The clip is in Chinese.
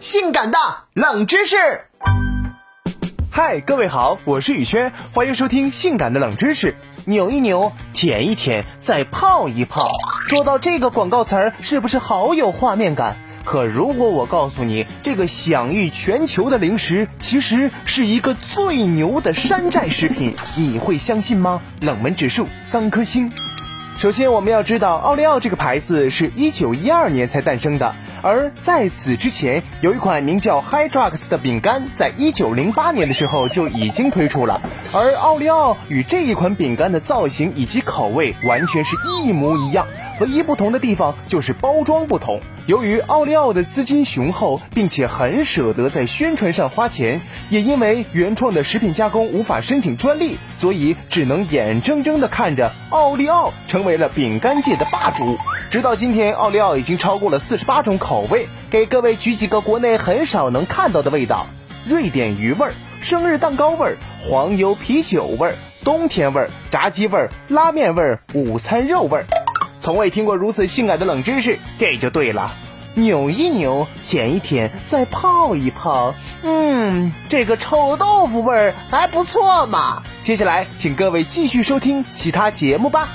性感的冷知识。嗨，各位好，我是宇轩，欢迎收听《性感的冷知识》。扭一扭，舔一舔，再泡一泡，说到这个广告词儿，是不是好有画面感？可如果我告诉你，这个享誉全球的零食其实是一个最牛的山寨食品，你会相信吗？冷门指数三颗星。首先，我们要知道，奥利奥这个牌子是一九一二年才诞生的，而在此之前，有一款名叫 Hydrox 的饼干，在一九零八年的时候就已经推出了。而奥利奥与这一款饼干的造型以及口味完全是一模一样，唯一不同的地方就是包装不同。由于奥利奥的资金雄厚，并且很舍得在宣传上花钱，也因为原创的食品加工无法申请专利，所以只能眼睁睁地看着奥利奥成成为了饼干界的霸主。直到今天，奥利奥已经超过了四十八种口味。给各位举几个国内很少能看到的味道：瑞典鱼味儿、生日蛋糕味儿、黄油啤酒味儿、冬天味儿、炸鸡味儿、拉面味儿、午餐肉味儿。从未听过如此性感的冷知识，这就对了。扭一扭，舔一舔，再泡一泡，嗯，这个臭豆腐味儿还不错嘛。接下来，请各位继续收听其他节目吧。